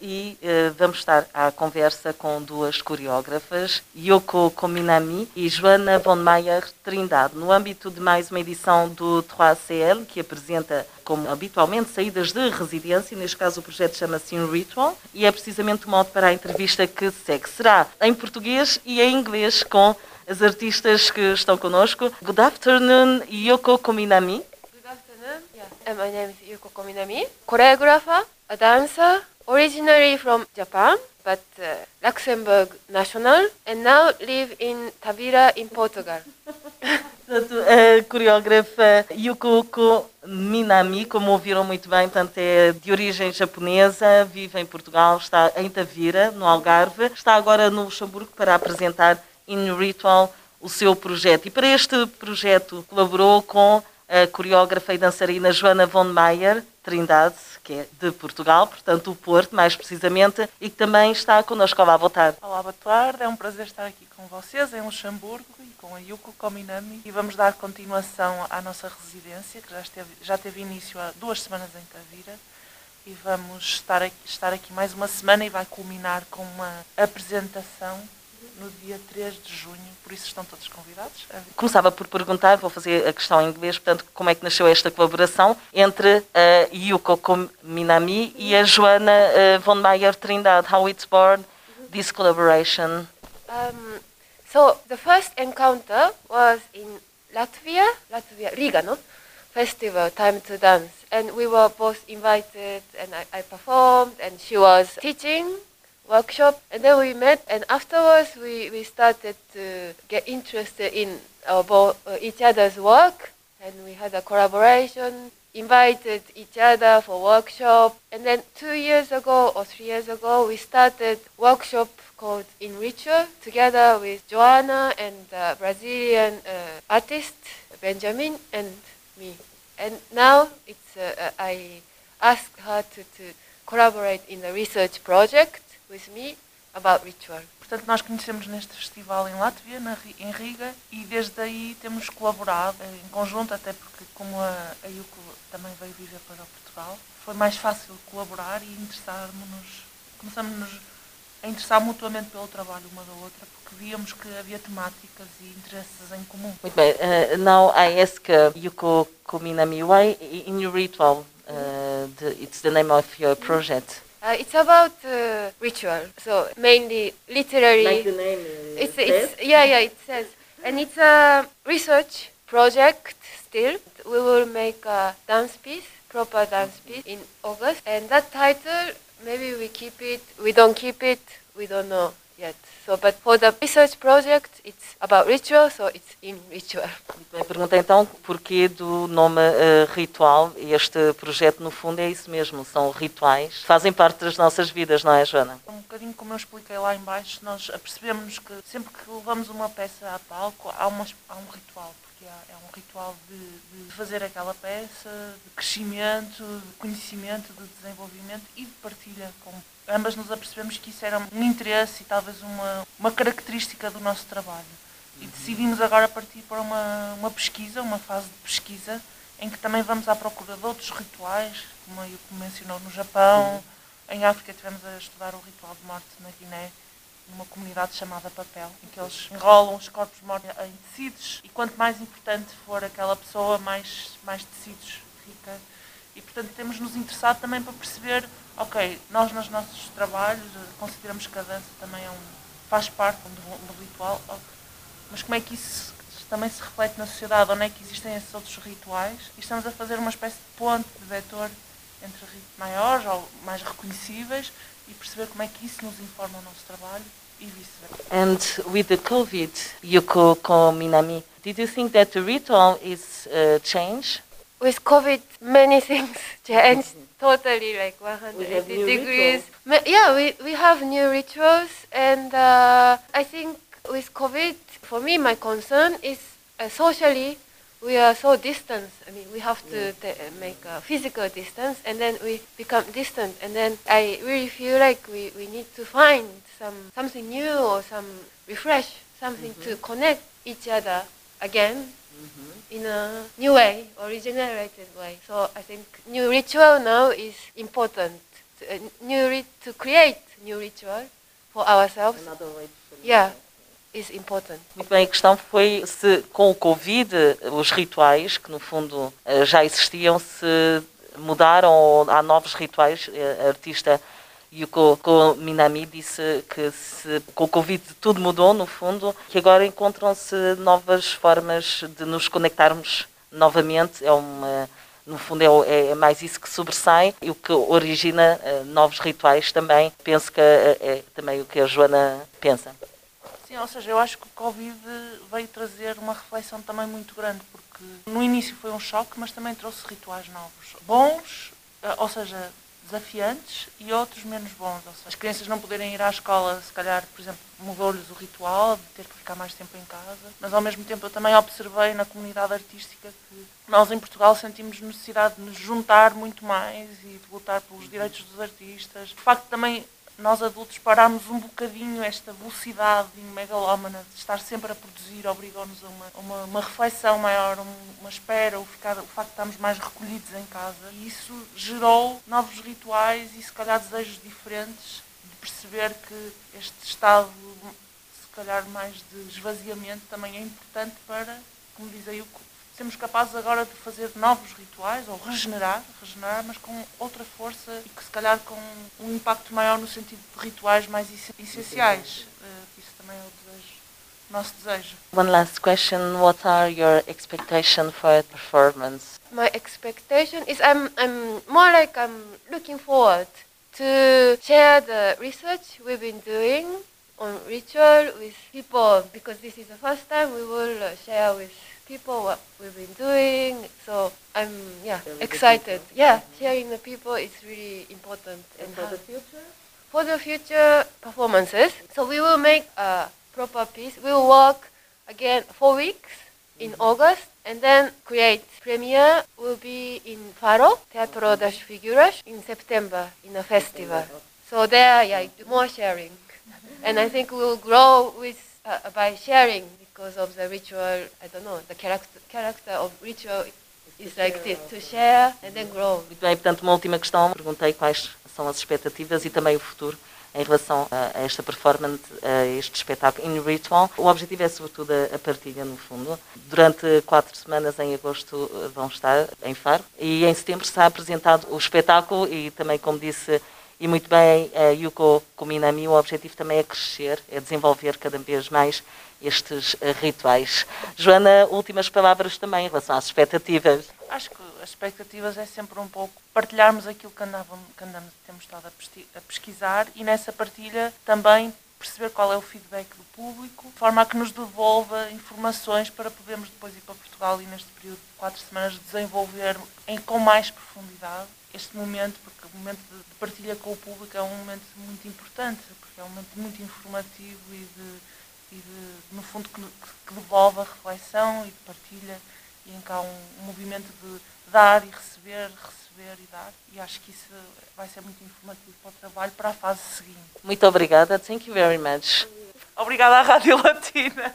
e uh, vamos estar à conversa com duas coreógrafas, Yoko Kominami e Joana von Meyer Trindade, no âmbito de mais uma edição do 3CL, que apresenta, como habitualmente, saídas de residência. Neste caso, o projeto chama-se In Ritual e é precisamente o modo para a entrevista que segue. Será em português e em inglês com as artistas que estão connosco. Good afternoon, Yoko Kominami. Good afternoon. Yeah. My name is Yuko Kominami, choreographer, a dancer, originally from Japan, but uh, Luxembourg national, and now live in Tavira in Portugal. a coreógrafa Yuko Minami, como ouviram muito bem, portanto, é de origem japonesa, vive em Portugal, está em Tavira, no Algarve, está agora no Luxemburgo para apresentar In Ritual o seu projeto. E para este projeto colaborou com a coreógrafa e dançarina Joana von Meyer Trindade, que é de Portugal, portanto o Porto, mais precisamente, e que também está connosco. Olá, boa tarde. Olá, boa tarde. É um prazer estar aqui com vocês em Luxemburgo e com a Yuko Kominami e vamos dar continuação à nossa residência, que já, esteve, já teve início há duas semanas em Tavira e vamos estar aqui, estar aqui mais uma semana e vai culminar com uma apresentação no dia 3 de junho, por isso estão todos convidados. Começava por perguntar, vou fazer a questão em inglês, portanto, como é que nasceu esta colaboração entre a Yuko Minami e a Joana uh, von Meyer Trindade. How it's born, this collaboration? Um, so, the first encounter was in Latvia, Latvia, Riga, no? Festival, Time to Dance. And we were both invited and I, I performed and she was teaching workshop and then we met and afterwards we, we started to get interested in our both, uh, each other's work and we had a collaboration invited each other for workshop and then two years ago or three years ago we started workshop called ritual together with joanna and the brazilian uh, artist benjamin and me. And now it's uh, i asked her to, to collaborate in a research project with me about ritual. Portanto, nós conhecemos neste festival em Latvia, na, em Riga, e desde aí temos colaborado em conjunto, até porque como a, a Yuko também veio viver para Portugal, foi mais fácil colaborar e interessarmos-nos, começamos-nos a interessar mutuamente pelo trabalho uma da outra, porque víamos que havia temáticas e interesses em comum. Muito bem. Uh, now I ask uh, Yuko Kuminami, why in your ritual, uh, the, it's the name of your project? Uh, it's about uh, ritual, so mainly literary. Like the name. Uh, it's, it's yeah yeah it says, and it's a research project. Still, we will make a dance piece, proper dance piece in August, and that title maybe we keep it. We don't keep it. We don't know yet. So, but for the research project, it's about ritual, so it's in ritual. Pergunta então porquê do nome uh, ritual. Este projeto, no fundo, é isso mesmo, são rituais, fazem parte das nossas vidas, não é, Joana? Um bocadinho como eu expliquei lá embaixo, nós percebemos que sempre que levamos uma peça a palco, há, uma, há um ritual, é, é um ritual de, de fazer aquela peça, de crescimento, de conhecimento, de desenvolvimento e de partilha com ambas nos apercebemos que isso era um interesse e talvez uma, uma característica do nosso trabalho. E decidimos agora partir para uma, uma pesquisa, uma fase de pesquisa, em que também vamos à procura de outros rituais, como eu mencionou no Japão, em África tivemos a estudar o ritual de morte na Guiné, numa comunidade chamada Papel, em que eles enrolam os corpos mortos em tecidos e quanto mais importante for aquela pessoa, mais, mais tecidos fica. E portanto temos nos interessado também para perceber ok, nós nos nossos trabalhos eh, consideramos que a dança também é um, faz parte do, do ritual, mas como é que isso também se reflete na sociedade, onde é que existem esses outros rituais e estamos a fazer uma espécie de ponte, de vetor entre maiores ou mais reconhecíveis e perceber como é que isso nos informa o nosso trabalho. And with the COVID, Yuko Minami, did you think that the ritual is uh, changed? With COVID, many things changed totally like 180 degrees. Rituals. Yeah, we, we have new rituals, and uh, I think With COVID, for me, my concern is uh, socially we are so distant. I mean, we have to t- make a physical distance, and then we become distant. And then I really feel like we, we need to find some something new or some refresh, something to connect each other again in a new way or regenerated way. So I think new ritual now is important. To, uh, new ri- to create new ritual for ourselves. Yeah, is important. Muito bem, a questão foi se com o Covid os rituais, que no fundo eh, já existiam, se mudaram ou há novos rituais. Eh, A artista Yuko Ko Minami disse que se, com o Covid tudo mudou, no fundo, que agora encontram-se novas formas de nos conectarmos novamente. É uma, no fundo, é, o- é mais isso que sobressai e o que origina eh, novos rituais também. Penso que é, é também o que a Joana pensa. Sim, ou seja, eu acho que o Covid veio trazer uma reflexão também muito grande, porque no início foi um choque, mas também trouxe rituais novos. Bons, eh, ou seja, desafiantes, e outros menos bons. Ou seja, as crianças não poderem ir à escola, se calhar, por exemplo, mudou-lhes o ritual de ter que ficar mais tempo em casa, mas ao mesmo tempo eu também observei na comunidade artística que nós em Portugal sentimos necessidade de nos juntar muito mais e de lutar pelos direitos dos artistas. O facto também nós adultos parámos um bocadinho esta velocidade megalómana de estar sempre a produzir, obrigou-nos a uma, uma, uma reflexão maior, um- uma espera, o, ficar, o facto de estarmos mais recolhidos em casa. E isso gerou novos rituais e se calhar desejos diferentes de perceber que este estado, se calhar mais de esvaziamento, também é importante para, como diz aí, o sermos capazes agora de fazer novos rituais, ou regenerar, regenerar, mas com outra força e que se calhar com um impacto maior no sentido de rituais mais esse- essenciais. Eh, Isso também é o desejo, nosso desejo. One last question. What are your expectations for a performance? My expectation is I'm I'm more like I'm looking forward to share the research we've been doing on ritual with people because this is the first time we will uh, share with people what we've been doing. So I'm yeah excited. Yeah, sharing the people is really important. And how- for the future for the future performances. So we will make a proper piece. We will work again four weeks in August and then create premiere will be in Faro, Teatro das Figuras in September in a festival. So there, yeah, more sharing. And I think we will grow with uh, by sharing because of the ritual. I don't know the character character of ritual is like this to share and then grow. Muito bem, portanto, uma última questão. Perguntei quais são as expectativas e também o futuro em relação a, esta performance, a este espetáculo In Ritual. O objetivo é, sobretudo, a, partilha, no fundo. Durante quatro semanas, em agosto, vão estar em Faro. E em setembro está apresentado o espetáculo e também, como disse e muito bem a Yuko Kuminami, o objetivo também é crescer, é desenvolver cada vez mais estes eh, rituais. Joana, últimas palavras também em relação às expectativas. Acho que as expectativas é sempre um pouco partilharmos aquilo que, andávamos, que andamos, temos estado a, pesquisar e nessa partilha também perceber qual é o feedback do público, de forma a que nos devolva informações para podermos depois ir para Portugal e neste período de quatro semanas desenvolver em, com mais profundidade este momento, porque o momento de, de partilha com o público é um momento muito importante, porque é um momento muito informativo e de, e de no fundo, que, que devolve a reflexão e de partilha e em que há um, um movimento de dar e receber, receber e dar. E acho que isso vai ser muito informativo para o trabalho, para a fase seguinte. Muito obrigada. Thank you very much. Obrigada à Rádio Latina.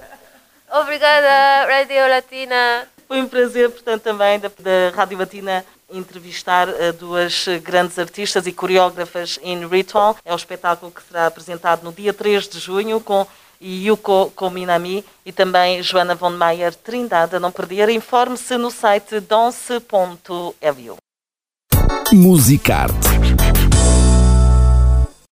Obrigada, Radio Latina. Foi um prazer, portanto, também da, da Rádio Latina entrevistar eh, duas grandes artistas e coreógrafas em Ritual. É o espetáculo que será apresentado no dia 3 de junho com Yuko Kominami e também Joana von Meyer Trindade. A não perder, informe-se no site dance.lu. Musicarte